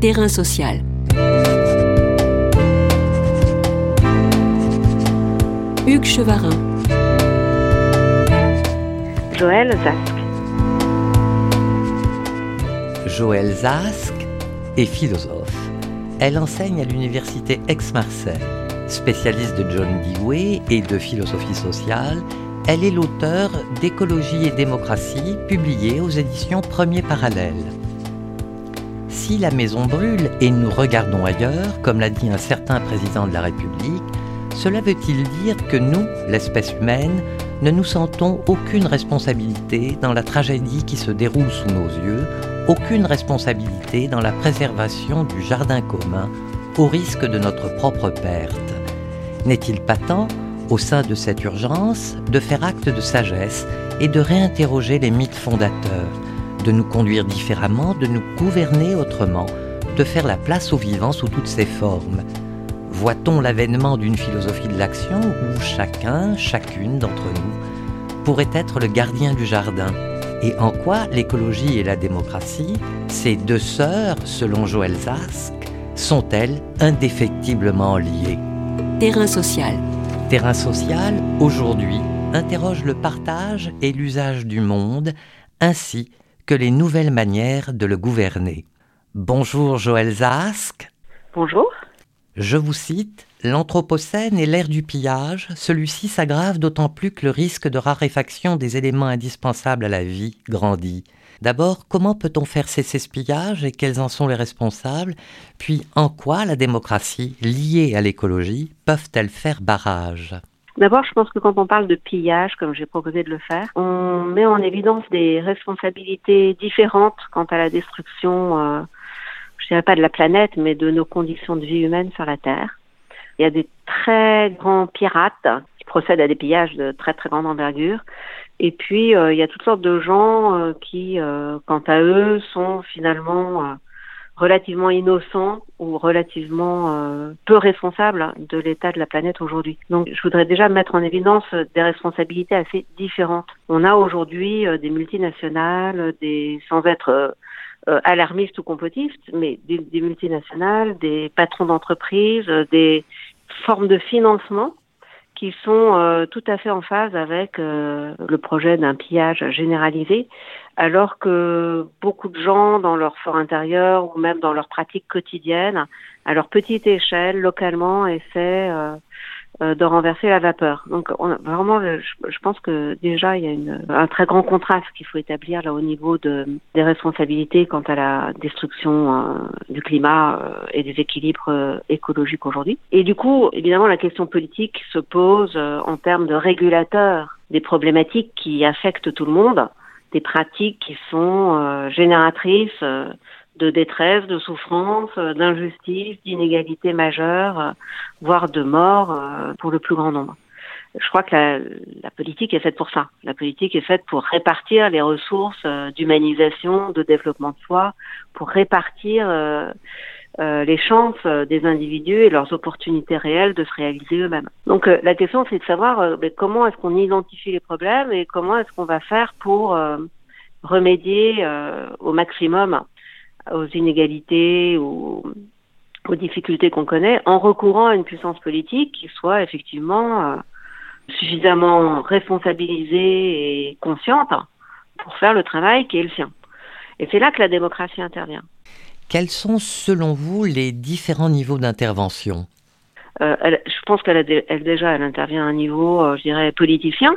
Terrain social. Hugues Chevarin. Joël Zask. Joël Zask est philosophe. Elle enseigne à l'université Aix-Marseille. Spécialiste de John Dewey et de philosophie sociale, elle est l'auteur d'Écologie et démocratie, publié aux éditions Premier Parallèle. Si la maison brûle et nous regardons ailleurs, comme l'a dit un certain président de la République, cela veut-il dire que nous, l'espèce humaine, ne nous sentons aucune responsabilité dans la tragédie qui se déroule sous nos yeux, aucune responsabilité dans la préservation du jardin commun, au risque de notre propre perte? N'est-il pas temps, au sein de cette urgence, de faire acte de sagesse et de réinterroger les mythes fondateurs, de nous conduire différemment, de nous gouverner autrement, de faire la place au vivant sous toutes ses formes. Voit-on l'avènement d'une philosophie de l'action où chacun, chacune d'entre nous pourrait être le gardien du jardin? Et en quoi l'écologie et la démocratie, ces deux sœurs, selon Joël Zask, sont-elles indéfectiblement liées? Terrain social. Terrain social, aujourd'hui, interroge le partage et l'usage du monde, ainsi que les nouvelles manières de le gouverner. Bonjour Joël Zask. Bonjour. Je vous cite, L'Anthropocène est l'ère du pillage, celui-ci s'aggrave d'autant plus que le risque de raréfaction des éléments indispensables à la vie grandit. D'abord, comment peut-on faire cesser ce pillage et quels en sont les responsables? Puis, en quoi la démocratie, liée à l'écologie, peuvent-elles faire barrage? D'abord, je pense que quand on parle de pillage, comme j'ai proposé de le faire, on met en évidence des responsabilités différentes quant à la destruction euh, je dirais pas de la planète, mais de nos conditions de vie humaine sur la Terre. Il y a des très grands pirates qui procèdent à des pillages de très très grande envergure. Et puis, euh, il y a toutes sortes de gens euh, qui, euh, quant à eux, sont finalement relativement innocents ou relativement peu responsables de l'état de la planète aujourd'hui. Donc, je voudrais déjà mettre en évidence des responsabilités assez différentes. On a aujourd'hui des multinationales, des sans être euh, alarmistes ou complotistes, mais des, multinationales, des patrons d'entreprise, euh, des formes de financement qui sont euh, tout à fait en phase avec le projet d'un pillage généralisé, alors que beaucoup de gens, dans leur fort intérieur ou même dans leur pratique quotidienne, à leur petite échelle, localement, essaient euh, de renverser la vapeur. Donc on, vraiment, je, pense que déjà il y a une, un très grand contraste qu'il faut établir là au niveau de, des responsabilités quant à la destruction euh, du climat euh, et des équilibres écologiques aujourd'hui. Et du coup, évidemment, la question politique se pose en termes de régulateurs des problématiques qui affectent tout le monde, des pratiques qui sont génératrices de détresse, de souffrance, euh, d'injustice, d'inégalité majeure, euh, voire de mort euh, pour le plus grand nombre. Je crois que la, la, politique est faite pour ça. La politique est faite pour répartir les ressources d'humanisation, de développement de soi, pour répartir les chances des individus et leurs opportunités réelles de se réaliser eux-mêmes. Donc la question c'est de savoir comment est-ce qu'on identifie les problèmes et comment est-ce qu'on va faire pour remédier au maximum aux inégalités, aux difficultés qu'on connaît, en recourant à une puissance politique qui soit effectivement euh, suffisamment responsabilisée et consciente pour faire le travail qui est le sien. Et c'est là que la démocratie intervient. Quels sont, selon vous, les différents niveaux d'intervention? Euh, Je pense qu'elle elle, déjà, elle intervient à un niveau, euh, je dirais, politicien,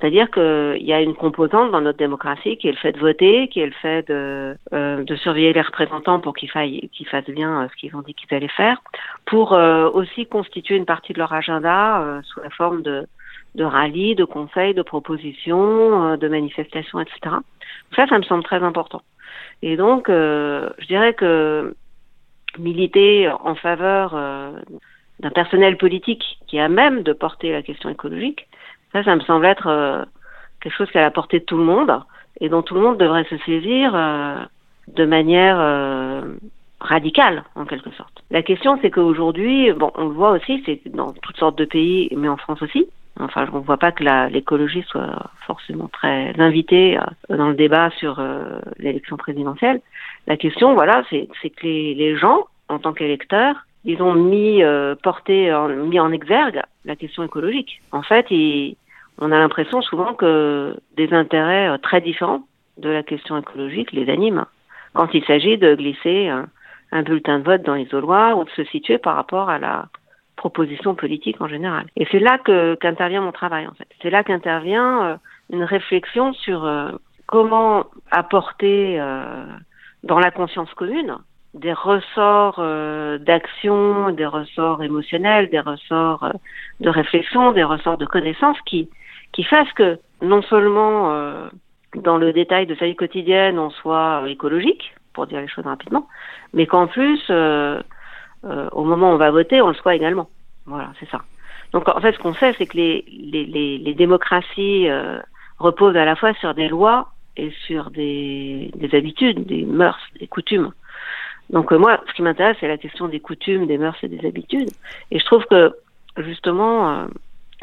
c'est-à-dire qu'il y a une composante dans notre démocratie qui est le fait de voter, qui est le fait de, euh, de surveiller les représentants pour qu'ils qu'ils fassent bien euh, ce qu'ils ont dit qu'ils allaient faire, pour euh, aussi constituer une partie de leur agenda euh, sous la forme de, de rallyes, de conseils, de propositions, de manifestations, etc. Ça, ça me semble très important. Et donc, je dirais que militer en faveur d'un personnel politique qui a même de porter la question écologique, ça, ça me semble être euh, quelque chose qui est la portée de tout le monde et dont tout le monde devrait se saisir euh, de manière euh, radicale, en quelque sorte. La question, c'est qu'aujourd'hui, bon, on le voit aussi, c'est dans toutes sortes de pays, mais en France aussi. Enfin, on ne voit pas que l'écologie soit forcément très invitée dans le débat sur l'élection présidentielle. La question, voilà, c'est que les, les, gens, en tant qu'électeurs, ils ont mis euh, porté, mis en exergue la question écologique. En fait, on a l'impression souvent que des intérêts euh, très différents de la question écologique les animent quand il s'agit de glisser un, bulletin de vote dans l'isoloir ou de se situer par rapport à la proposition politique en général. Et c'est là qu'intervient mon travail en fait. C'est là qu'intervient euh, une réflexion sur euh, comment apporter dans la conscience commune des ressorts euh, d'action, des ressorts émotionnels, des ressorts euh, de réflexion, des ressorts de connaissances qui, qui fassent que non seulement euh, dans le détail de sa vie quotidienne on soit écologique, pour dire les choses rapidement, mais qu'en plus, au moment où on va voter, on le soit également. Voilà, c'est ça. Donc en fait, ce qu'on sait, c'est que les, les, les, les démocraties reposent à la fois sur des lois et sur des, des habitudes, des mœurs, des coutumes. Donc euh, moi, ce qui m'intéresse, c'est la question des coutumes, des mœurs et des habitudes. Et je trouve que justement, euh,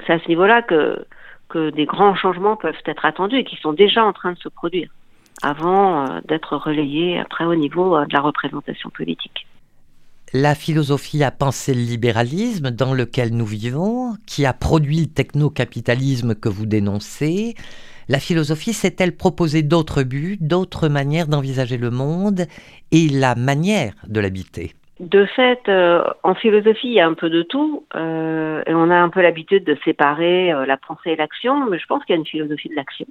c'est à ce niveau-là que, que des grands changements peuvent être attendus et qui sont déjà en train de se produire avant euh, d'être relayés après au niveau de la représentation politique. La philosophie a pensé le libéralisme dans lequel nous vivons, qui a produit le technocapitalisme que vous dénoncez. La philosophie s'est-elle proposé d'autres buts, d'autres manières d'envisager le monde et la manière de l'habiter? De fait, euh, en philosophie, il y a un peu de tout, euh, et on a un peu l'habitude de séparer euh, la pensée et l'action, mais je pense qu'il y a une philosophie de l'action.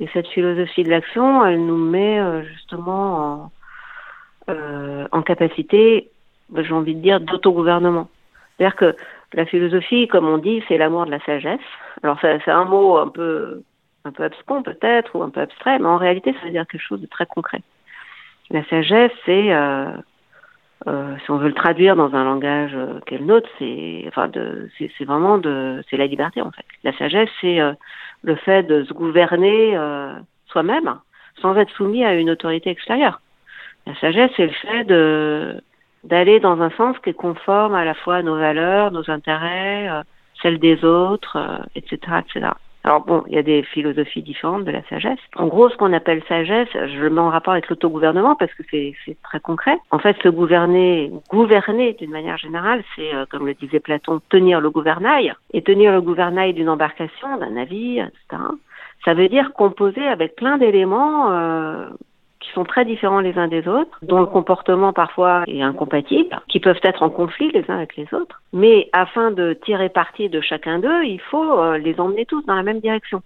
Et cette philosophie de l'action, elle nous met justement en, en capacité, j'ai envie de dire, d'autogouvernement. C'est-à-dire que la philosophie, comme on dit, c'est l'amour de la sagesse. Alors c'est un mot un peu un peu abscon peut-être ou un peu abstrait, mais en réalité, ça veut dire quelque chose de très concret. La sagesse, c'est, euh, euh, si on veut le traduire dans un langage euh, qu'est le nôtre, c'est, enfin, c'est vraiment de, c'est la liberté en fait. La sagesse, c'est euh, le fait de se gouverner euh, soi-même sans être soumis à une autorité extérieure. La sagesse, c'est le fait de d'aller dans un sens qui est conforme à la fois à nos valeurs, nos intérêts, euh, celles des autres, etc., etc. Alors bon, il y a des philosophies différentes de la sagesse. En gros, ce qu'on appelle sagesse, je le mets en rapport avec l'autogouvernement parce que c'est très concret. En fait, se gouverner, gouverner d'une manière générale, c'est, euh, comme le disait Platon, tenir le gouvernail. Et tenir le gouvernail d'une embarcation, d'un navire, etc. Ça veut dire composer avec plein d'éléments euh, qui sont très différents les uns des autres, dont le comportement parfois est incompatible, qui peuvent être en conflit les uns avec les autres. Mais afin de tirer parti de chacun d'eux, il faut euh, les emmener tous dans la même direction.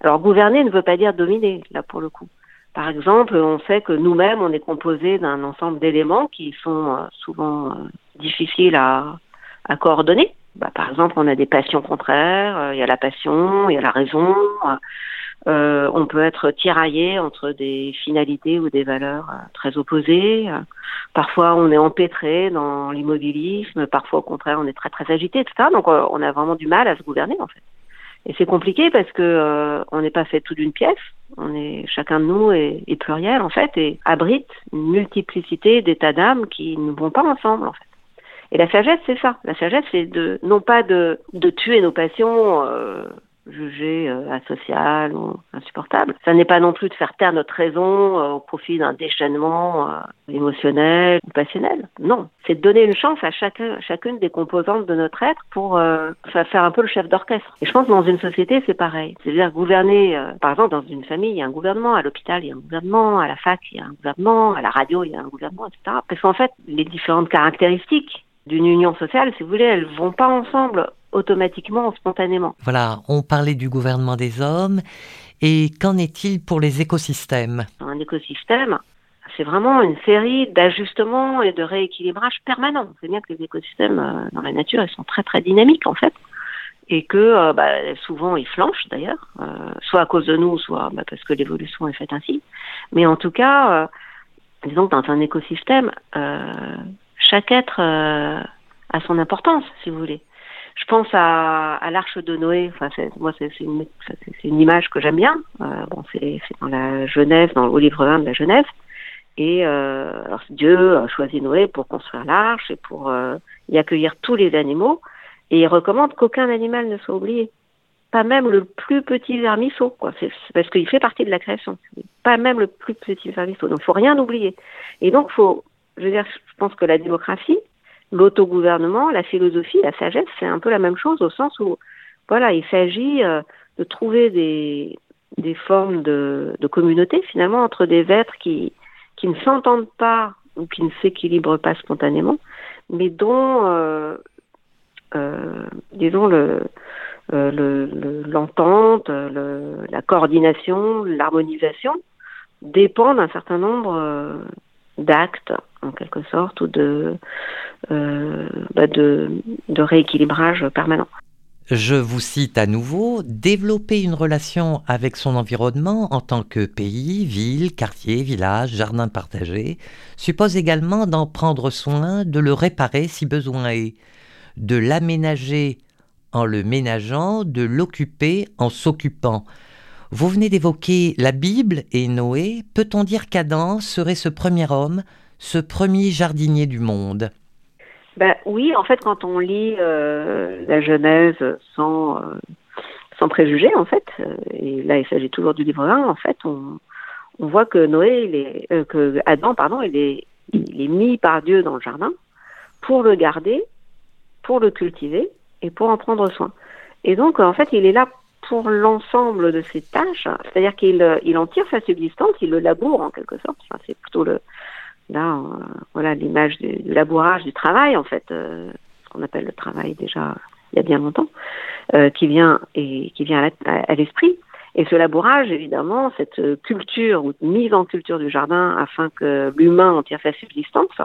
Alors gouverner ne veut pas dire dominer, là pour le coup. Par exemple, on sait que nous-mêmes, on est composé d'un ensemble d'éléments qui sont euh, souvent euh, difficiles à, coordonner. Bah, par exemple, on a des passions contraires, il y a la passion, il y a la raison, euh, on peut être tiraillé entre des finalités ou des valeurs euh, très opposées. parfois, on est empêtré dans l'immobilisme. Parfois, au contraire, on est très très agité, etc. Donc, euh, on a vraiment du mal à se gouverner, en fait. Et c'est compliqué parce que euh, on n'est pas fait tout d'une pièce. On est chacun de nous est, est, pluriel en fait et abrite une multiplicité d'états d'âme qui ne vont pas ensemble en fait. Et la sagesse, c'est ça. La sagesse, c'est de non pas de, de tuer nos passions euh, jugé euh, asocial ou insupportable. Ça n'est pas non plus de faire taire notre raison euh, au profit d'un déchaînement euh, émotionnel ou passionnel. Non, c'est de donner une chance à chacun, chacune des composantes de notre être pour euh, faire un peu le chef d'orchestre. Et je pense que dans une société, c'est pareil. C'est-à-dire gouverner, par exemple, dans une famille, il y a un gouvernement, à l'hôpital, il y a un gouvernement, à la fac, il y a un gouvernement, à la radio, il y a un gouvernement, etc. Parce qu'en fait, les différentes caractéristiques d'une union sociale, si vous voulez, elles vont pas ensemble automatiquement, spontanément. Voilà, on parlait du gouvernement des hommes. Et qu'en est-il pour les écosystèmes? Un écosystème, c'est vraiment une série d'ajustements et de rééquilibrages permanents. C'est bien que les écosystèmes euh, dans la nature, ils sont très très dynamiques en fait. Et que euh, bah, souvent ils flanchent d'ailleurs, euh, soit à cause de nous, soit bah, parce que l'évolution est faite ainsi. Mais en tout cas, euh, disons que dans un écosystème, euh, chaque être a son importance, si vous voulez. Je pense à, à l'arche de Noé. Enfin, moi, c'est une, une, image que j'aime bien. Euh, bon, c'est dans la Genèse, dans le livre 1 de la Genèse. Et euh, alors, Dieu a choisi Noé pour construire l'arche et pour euh, y accueillir tous les animaux. Et il recommande qu'aucun animal ne soit oublié. pas même le plus petit vermisseau, quoi. C'est parce qu'il fait partie de la création. Pas même le plus petit vermisseau. Donc, il faut rien oublier. Et donc, faut, je veux dire, je pense que la démocratie, l'autogouvernement, la philosophie, la sagesse, c'est un peu la même chose au sens où, voilà, il s'agit euh, de trouver des, formes de, communauté finalement entre des êtres qui, qui ne s'entendent pas ou qui ne s'équilibrent pas spontanément, mais dont, euh, euh, disons, le, l'entente, le, la coordination, l'harmonisation dépend d'un certain nombre d'actes, en quelque sorte, ou de, euh, bah de, de rééquilibrage permanent. Je vous cite à nouveau, développer une relation avec son environnement en tant que pays, ville, quartier, village, jardin partagé, suppose également d'en prendre soin, de le réparer si besoin est, de l'aménager en le ménageant, de l'occuper en s'occupant. Vous venez d'évoquer la Bible et Noé. Peut-on dire qu'Adam serait ce premier homme, ce premier jardinier du monde ben, Oui, en fait, quand on lit euh, la Genèse sans, euh, sans préjugés, en fait, euh, et là il s'agit toujours du livre 1, en fait, on, voit que Noé, euh, que Adam, pardon, il est, il est mis par Dieu dans le jardin pour le garder, pour le cultiver et pour en prendre soin. Et donc, en fait, il est là pour l'ensemble de ses tâches, c'est-à-dire qu'il il en tire sa subsistance, il le laboure en quelque sorte. C'est plutôt le là, euh, voilà l'image du, labourage du travail en fait, euh, ce qu'on appelle le travail déjà il y a bien longtemps, euh, qui vient et qui vient à, l'esprit. Et ce labourage, évidemment, cette culture ou mise en culture du jardin afin que l'humain en tire sa subsistance,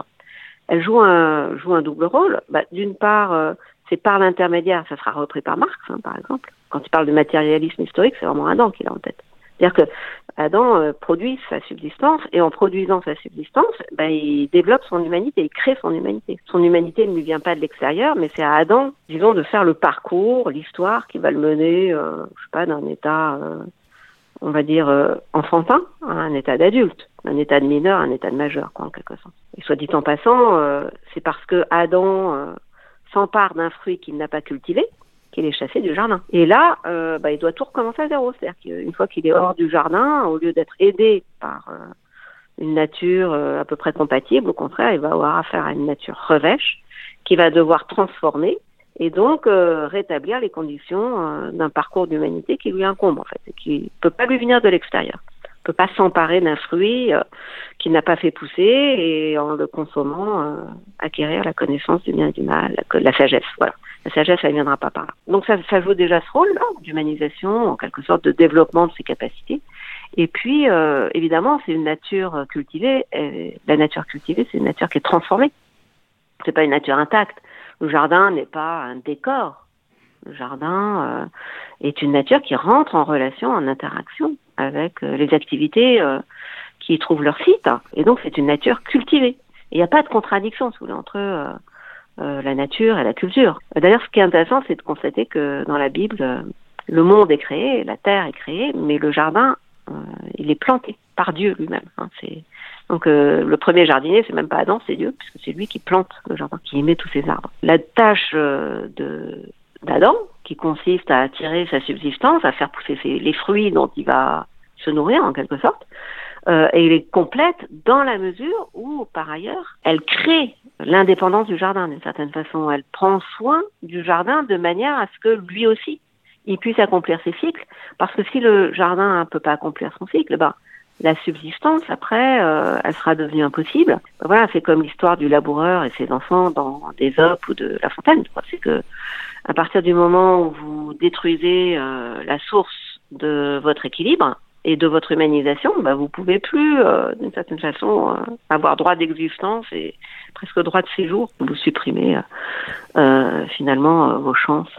elle joue un, double rôle. Bah, D'une part, c'est par l'intermédiaire, ça sera repris par Marx, hein, par exemple. Quand il parle de matérialisme historique, c'est vraiment Adam qu'il a en tête. C'est-à-dire que Adam euh, produit sa subsistance et en produisant sa subsistance, ben, il développe son humanité, il crée son humanité. Son humanité ne lui vient pas de l'extérieur, mais c'est à Adam, disons, de faire le parcours, l'histoire qui va le mener, euh, je sais pas, d'un état, euh, on va dire, euh, enfantin à un état d'adulte, un état de mineur, un état de majeur, quoi, en quelque sorte. Et soit dit en passant, euh, c'est parce que Adam s'empare d'un fruit qu'il n'a pas cultivé, qu'il est chassé du jardin. Et là, euh, bah, il doit tout recommencer à zéro. C'est-à-dire qu'une fois qu'il est hors du jardin, au lieu d'être aidé par euh, une nature euh, à peu près compatible, au contraire, il va avoir affaire à une nature revêche qui va devoir transformer et donc rétablir les conditions d'un parcours d'humanité qui lui incombe en fait, et qui ne peut pas lui venir de l'extérieur. peut pas s'emparer d'un fruit euh, qu'il n'a pas fait pousser et en le consommant acquérir la connaissance du bien et du mal, la, la sagesse. Voilà. La sagesse, elle ne viendra pas par là. Donc ça, joue déjà ce rôle d'humanisation, en quelque sorte de développement de ses capacités. Et puis, euh, évidemment, c'est une nature cultivée. La nature cultivée, c'est une nature qui est transformée. C'est pas une nature intacte. Le jardin n'est pas un décor. Le jardin euh, est une nature qui rentre en relation, en interaction avec euh, les activités qui trouvent leur site. Et donc, c'est une nature cultivée. Il n'y a pas de contradiction, voulez, entre euh, la nature et la culture. D'ailleurs, ce qui est intéressant, c'est de constater que dans la Bible, euh, le monde est créé, la terre est créée, mais le jardin, euh, il est planté par Dieu lui-même. Hein. Donc le premier jardinier, c'est même pas Adam, c'est Dieu, puisque c'est lui qui plante le jardin, qui émet tous ces arbres. La tâche d'Adam, qui consiste à tirer sa subsistance, à faire pousser les fruits dont il va se nourrir en quelque sorte, euh, et elle est complète dans la mesure où, par ailleurs, elle crée l'indépendance du jardin d'une certaine façon. Elle prend soin du jardin de manière à ce que lui aussi, il puisse accomplir ses cycles, parce que si le jardin ne peut pas accomplir son cycle, ben, la subsistance, après, euh, elle sera devenue impossible. Ben voilà, c'est comme l'histoire du laboureur et ses enfants dans Désop ou de La Fontaine. C'est que à partir du moment où vous détruisez euh, la source de votre équilibre et de votre humanisation, ben vous pouvez plus, euh, d'une certaine façon, euh, avoir droit d'existence et presque droit de séjour. Vous supprimez finalement vos chances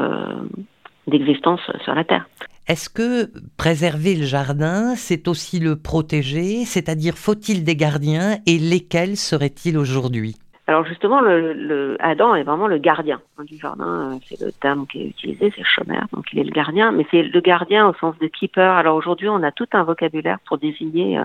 d'existence sur la Terre. Est-ce que préserver le jardin, c'est aussi le protéger? C'est-à-dire, faut-il des gardiens et lesquels seraient-ils aujourd'hui? Alors justement, le, le, Adam est vraiment le gardien hein, du jardin. C'est le terme qui est utilisé, c'est chômeur, donc il est le gardien. Mais c'est le gardien au sens de keeper. Alors aujourd'hui, on a tout un vocabulaire pour désigner euh,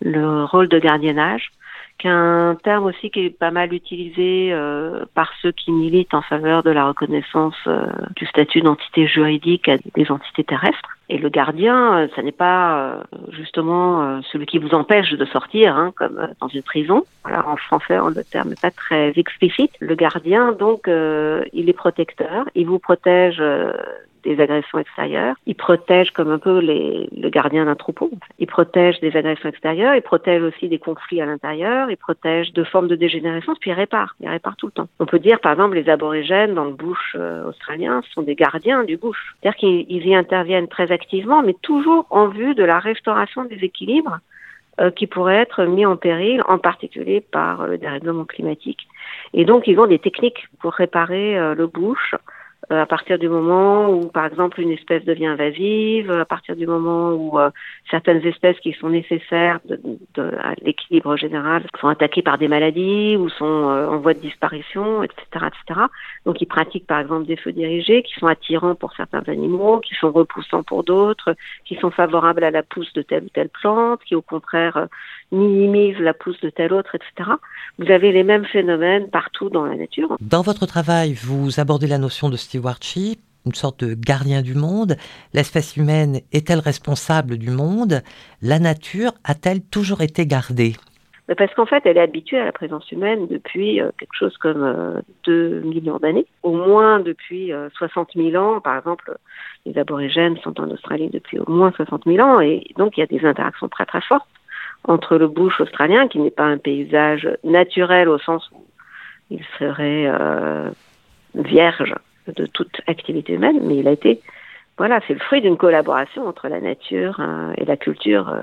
le rôle de gardiennage qui est un terme aussi qui est pas mal utilisé euh, par ceux qui militent en faveur de la reconnaissance euh, du statut d'entité juridique à des entités terrestres. Et le gardien, euh, ça n'est pas justement celui qui vous empêche de sortir, hein, comme dans une prison. Voilà, en français, le terme n'est pas très explicite. Le gardien, donc, il est protecteur, il vous protège des agressions extérieures. Il protège comme un peu les, le gardien d'un troupeau. Il protège des agressions extérieures, il protège aussi des conflits à l'intérieur, il protège de formes de dégénérescence, puis il répare. Il répare tout le temps. On peut dire, par exemple, les aborigènes dans le bush euh, australien sont des gardiens du bush. C'est-à-dire qu'ils y interviennent très activement, mais toujours en vue de la restauration des équilibres euh, qui pourraient être mis en péril, en particulier par le dérèglement climatique. Et donc, ils ont des techniques pour réparer euh, le euh, à partir du moment où, par exemple, une espèce devient invasive, à partir du moment où euh, certaines espèces qui sont nécessaires de, de, à l'équilibre général sont attaquées par des maladies ou sont euh, en voie de disparition, etc., etc. Donc, ils pratiquent, par exemple, des feux dirigés qui sont attirants pour certains animaux, qui sont repoussants pour d'autres, qui sont favorables à la pousse de telle ou telle plante, qui, au contraire, minimisent la pousse de telle autre, etc. Vous avez les mêmes phénomènes partout dans la nature. Dans votre travail, vous abordez la notion de stewardship, une sorte de gardien du monde. L'espèce humaine est-elle responsable du monde? La nature a-t-elle toujours été gardée? Parce qu'en fait, elle est habituée à la présence humaine depuis euh, quelque chose comme 2 euh, millions d'années, au moins depuis 60 euh, 000 ans. Par exemple, les aborigènes sont en Australie depuis au moins 60 000 ans, et donc il y a des interactions très très fortes entre le bush australien, qui n'est pas un paysage naturel au sens où il serait vierge de toute activité humaine, mais il a été, voilà, c'est le fruit d'une collaboration entre la nature euh, et la culture, euh,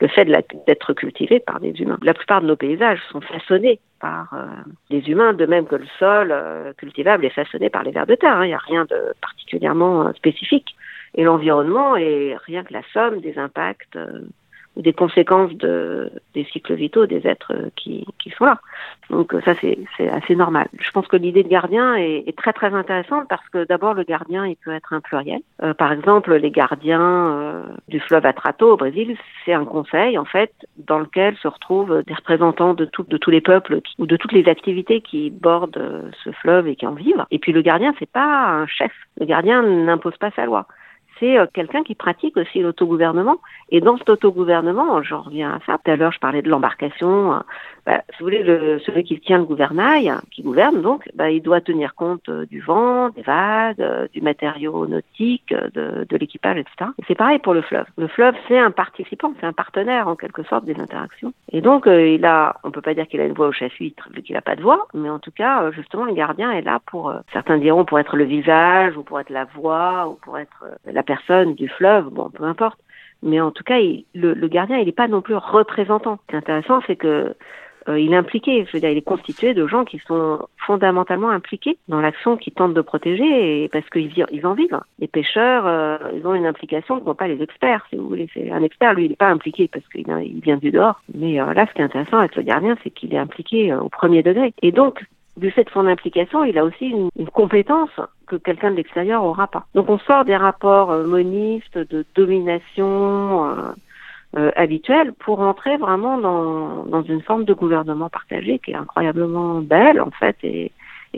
le fait d'être cultivé par des humains. La plupart de nos paysages sont façonnés par euh, des humains, de même que le sol cultivable est façonné par les vers de terre. Hein. Il n'y a rien de particulièrement spécifique. Et l'environnement est rien que la somme des impacts des conséquences de, des cycles vitaux des êtres qui, qui sont là. Donc ça, c'est assez normal. Je pense que l'idée de gardien est, est, très très intéressante parce que d'abord, le gardien, il peut être un pluriel. Euh, par exemple, les gardiens euh, du fleuve Atrato au Brésil, c'est un conseil, en fait, dans lequel se retrouvent des représentants de, tout, de tous les peuples ou de toutes les activités qui bordent euh, ce fleuve et qui en vivent. Et puis le gardien, c'est pas un chef. Le gardien n'impose pas sa loi c'est euh, quelqu'un qui pratique aussi l'autogouvernement. Et dans cet autogouvernement, j'en reviens à ça. Tout à l'heure, je parlais de l'embarcation. Bah, si vous voulez, le, celui qui tient le gouvernail, hein, qui gouverne donc, bah, il doit tenir compte euh, du vent, des vagues, euh, du matériau nautique, de, de l'équipage, etc. c'est pareil pour le fleuve. Le fleuve, c'est un participant, c'est un partenaire en quelque sorte des interactions. Et donc, il a, on peut pas dire qu'il a une voix au chapitre vu qu'il n'a pas de voix, mais en tout cas, justement, le gardien est là pour, certains diront pour être le visage ou pour être la voix ou pour être la personne du fleuve, bon, peu importe. Mais en tout cas, le, gardien, il n'est pas non plus représentant. Ce qui est intéressant, c'est que euh, il est impliqué. Je veux dire, il est constitué de gens qui sont fondamentalement impliqués dans l'action qu'ils tentent de protéger, et parce qu'ils ils en vivent. Les pêcheurs, euh, ils ont une implication qu'ont pas les experts, si vous voulez. Un expert, lui, il n'est pas impliqué parce qu'il il vient du dehors. Mais euh, là, ce qui est intéressant avec le gardien, c'est qu'il est impliqué au premier degré. Et donc, du fait de son implication, il a aussi une, compétence que quelqu'un de l'extérieur n'aura pas. Donc on sort des rapports monistes de domination euh, euh, habituels pour entrer vraiment dans, dans une forme de gouvernement partagé qui est incroyablement belle en fait et,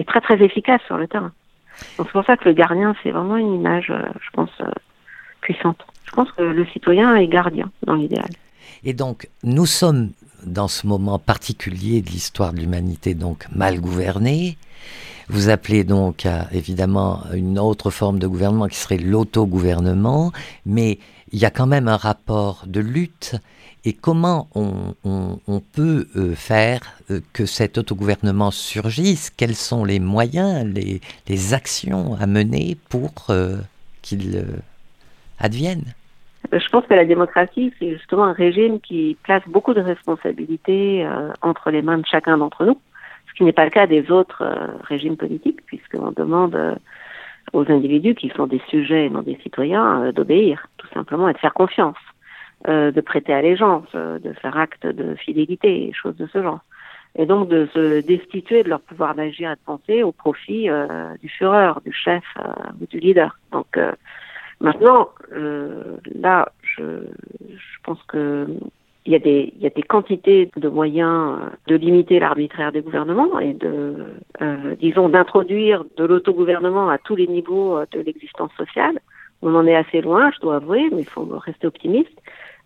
très très efficace sur le terrain. Donc c'est pour ça que le gardien c'est vraiment une image, je pense, puissante. Je pense que le citoyen est gardien dans l'idéal. Et donc nous sommes dans ce moment particulier de l'histoire de l'humanité, donc mal gouvernée. Vous appelez donc évidemment une autre forme de gouvernement qui serait l'autogouvernement, mais il y a quand même un rapport de lutte. Et comment on, peut euh, faire euh, que cet autogouvernement surgisse? Quels sont les moyens, les, actions à mener pour euh, qu'il advienne? Je pense que la démocratie, c'est justement un régime qui place beaucoup de responsabilités entre les mains de chacun d'entre nous, ce qui n'est pas le cas des autres régimes politiques, puisqu'on demande aux individus qui sont des sujets et non des citoyens d'obéir, tout simplement, et de faire confiance, de prêter allégeance, de faire acte de fidélité, choses de ce genre. Et donc de se destituer de leur pouvoir d'agir et de penser au profit du fureur, du chef ou du leader. Donc Maintenant, euh, là, je, je pense que il y, a des, quantités de moyens de limiter l'arbitraire des gouvernements et de, euh, disons, d'introduire de l'autogouvernement à tous les niveaux de l'existence sociale. On en est assez loin, je dois avouer, mais il faut rester optimiste.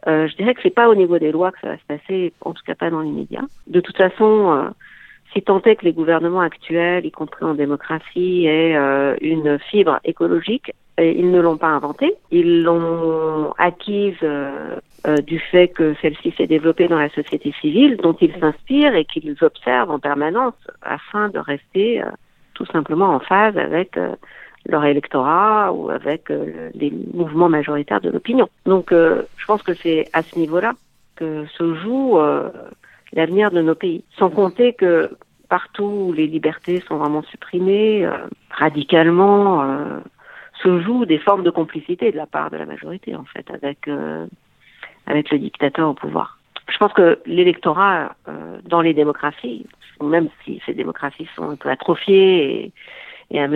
Euh, je dirais que c'est pas au niveau des lois que ça va se passer, en tout cas pas dans l'immédiat. De toute façon, euh, si tant est que les gouvernements actuels, y compris en démocratie, aient euh, une fibre écologique, ils ne l'ont pas inventée. Ils l'ont acquise euh, euh, du fait que celle-ci s'est développée dans la société civile, dont ils s'inspirent et qu'ils observent en permanence afin de rester tout simplement en phase avec leur électorat ou avec les mouvements majoritaires de l'opinion. Donc, je pense que c'est à ce niveau-là que se joue l'avenir de nos pays. Sans compter que partout où les libertés sont vraiment supprimées, euh, radicalement, euh, se jouent des formes de complicité de la part de la majorité, en fait, avec, euh, avec le dictateur au pouvoir. Je pense que l'électorat dans les démocraties, même si ces démocraties sont un peu atrophiées et, et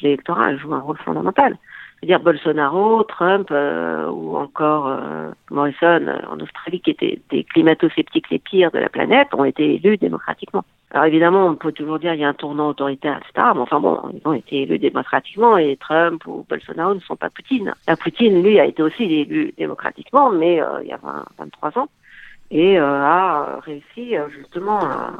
l'électorat joue un rôle fondamental dire Bolsonaro, Trump euh, ou encore euh, Morrison euh, en Australie, qui étaient des climato-sceptiques les pires de la planète, ont été élus démocratiquement. Alors évidemment, on peut toujours dire qu'il y a un tournant autoritaire, etc. Mais enfin bon, ils ont été élus démocratiquement et Trump ou Bolsonaro ne sont pas Poutine. La Poutine, lui, a été aussi élu démocratiquement, mais il y a 20, 23 ans et a réussi justement à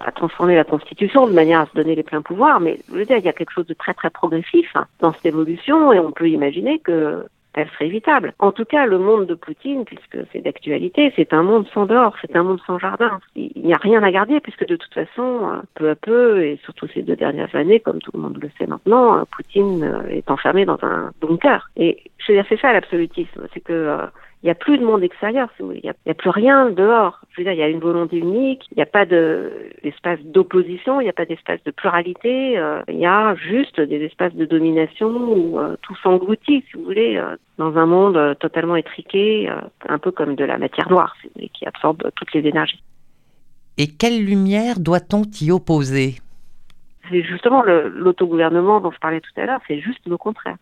à transformer la Constitution de manière à se donner les pleins pouvoirs, mais je veux dire, il y a quelque chose de très très progressif hein, dans cette évolution et on peut imaginer que elle serait évitable. En tout cas, le monde de Poutine, puisque c'est d'actualité, c'est un monde sans dehors, c'est un monde sans jardin. Il n'y a rien à garder, puisque de toute façon, euh, peu à peu, et surtout ces deux dernières années, comme tout le monde le sait maintenant, euh, Poutine euh, est enfermé dans un bunker. Et je veux dire, c'est ça l'absolutisme, c'est que il n'y a plus de monde extérieur. Il n'y a, plus rien dehors. Je veux dire, il y a une volonté unique. Il n'y a pas d'espace d'opposition. Il n'y a pas d'espace de pluralité. Euh, il y a juste des espaces de domination où euh, tout s'engloutit, si vous voulez, euh, dans un monde totalement étriqué, un peu comme de la matière noire, si vous voulez, qui absorbe toutes les énergies. Et quelle lumière doit-on y opposer? C'est justement l'autogouvernement dont je parlais tout à l'heure. C'est juste le contraire.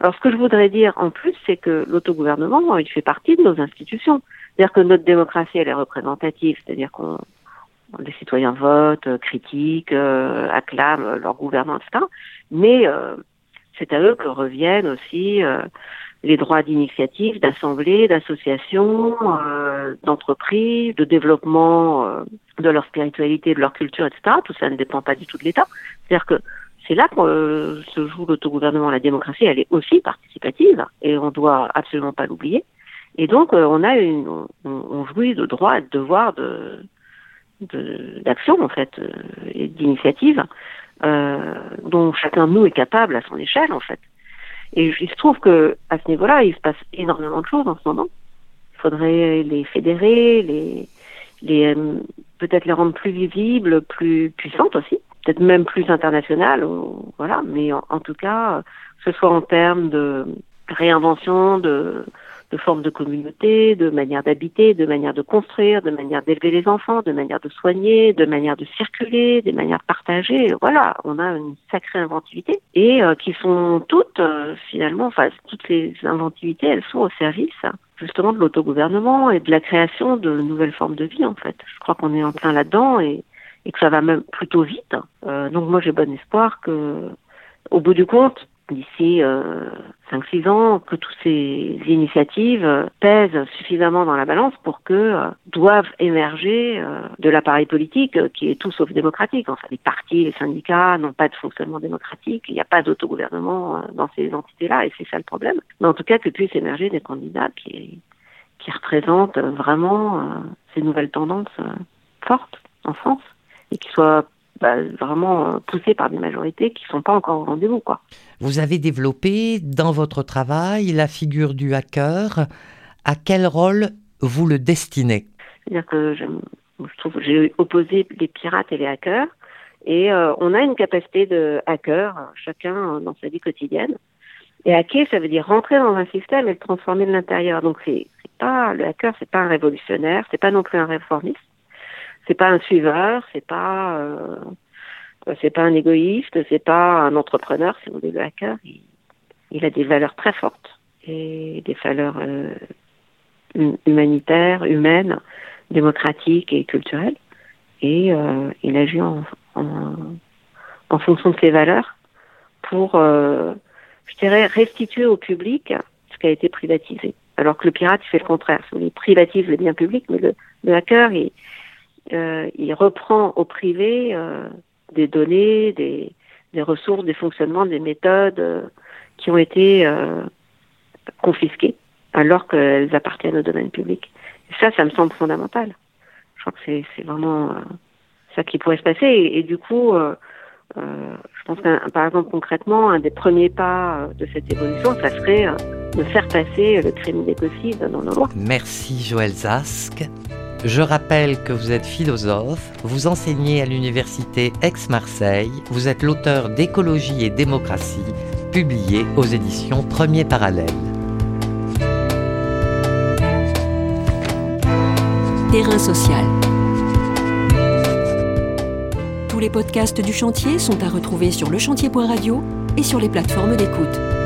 Alors ce que je voudrais dire en plus, c'est que l'autogouvernement, il fait partie de nos institutions. C'est-à-dire que notre démocratie, elle est représentative, c'est-à-dire qu'on les citoyens votent, critiquent, euh, acclament leur gouvernement, etc. Mais euh, c'est à eux que reviennent aussi euh, les droits d'initiative, d'assemblée, d'association, d'entreprise, de développement de leur spiritualité, de leur culture, etc. Tout ça ne dépend pas du tout de l'État. C'est-à-dire que c'est là que euh, se joue l'autogouvernement. La démocratie, elle est aussi participative et on doit absolument pas l'oublier. Et donc, euh, on a une, on, jouit de droits et de devoirs de, d'action en fait euh, et d'initiative dont chacun de nous est capable à son échelle en fait. Et il se trouve que à ce niveau-là, il se passe énormément de choses en ce moment. Il faudrait les fédérer, les, les peut-être les rendre plus visibles, plus puissantes aussi peut-être même plus international, voilà, mais en, tout cas, que ce soit en termes de réinvention, de, de formes de communauté, de manière d'habiter, de manière de construire, de manière d'élever les enfants, de manière de soigner, de manière de circuler, des manières de partager. Voilà, on a une sacrée inventivité et euh, qui sont toutes euh, finalement, enfin toutes les inventivités, elles sont au service justement de l'autogouvernement et de la création de nouvelles formes de vie en fait. Je crois qu'on est en plein là-dedans et et que ça va même plutôt vite. Euh, donc moi j'ai bon espoir que, au bout du compte, d'ici euh, 5-6 ans, que toutes ces initiatives pèsent suffisamment dans la balance pour que euh, doivent émerger euh, de l'appareil politique euh, qui est tout sauf démocratique. Les partis, les syndicats n'ont pas de fonctionnement démocratique, il n'y a pas d'autogouvernement dans ces entités-là, et c'est ça le problème. Mais en tout cas, que puissent émerger des candidats qui, qui représentent vraiment ces nouvelles tendances fortes en France et qui soit bah, vraiment euh, poussé par des majorités qui ne sont pas encore au rendez-vous. Quoi. Vous avez développé dans votre travail la figure du hacker. À quel rôle vous le destinez? C'est-à-dire que j'ai opposé les pirates et les hackers. Et euh, on a une capacité de hacker, chacun dans sa vie quotidienne. Et hacker, ça veut dire rentrer dans un système et le transformer de l'intérieur. Donc c'est pas le hacker, c'est pas un révolutionnaire, c'est pas non plus un réformiste c'est pas un suiveur, c'est pas euh, c'est pas un égoïste, c'est pas un entrepreneur, si vous voulez, le hacker. Il, a des valeurs très fortes et des valeurs euh, humanitaire, humaine, démocratique et culturelle. Et il agit en, fonction de ses valeurs pour, je dirais, restituer au public ce qui a été privatisé. Alors que le pirate, il fait le contraire. Il privatise les biens publics, mais le, le hacker, il, il reprend au privé des données, des, ressources, des fonctionnements, des méthodes euh, qui ont été euh, confisquées alors qu'elles appartiennent au domaine public. Et ça, ça me semble fondamental. Je crois que c'est vraiment euh, ça qui pourrait se passer. Et, du coup, je pense que, par exemple, concrètement, un des premiers pas de cette évolution, ça serait de faire passer le crime d'écocide dans nos lois. Merci Joël Zask. Je rappelle que vous êtes philosophe, vous enseignez à l'université Aix-Marseille, vous êtes l'auteur d'Écologie et démocratie, publié aux éditions Premier Parallèle. Terrain social. Tous les podcasts du chantier sont à retrouver sur lechantier.radio et sur les plateformes d'écoute.